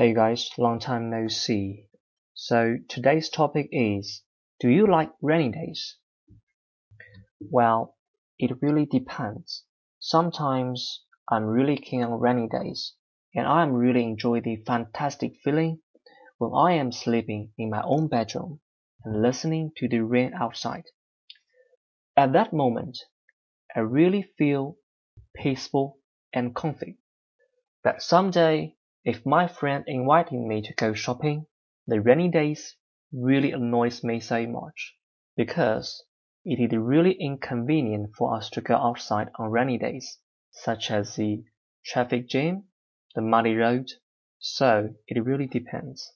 Hey guys, long time no see. So today's topic is Do you like rainy days? Well, it really depends. Sometimes I'm really keen on rainy days, and I am really enjoy the fantastic feeling when I am sleeping in my own bedroom and listening to the rain outside. At that moment, I really feel peaceful and comfy. But someday if my friend inviting me to go shopping, the rainy days really annoys me so much, because it is really inconvenient for us to go outside on rainy days, such as the traffic jam, the muddy road, so it really depends.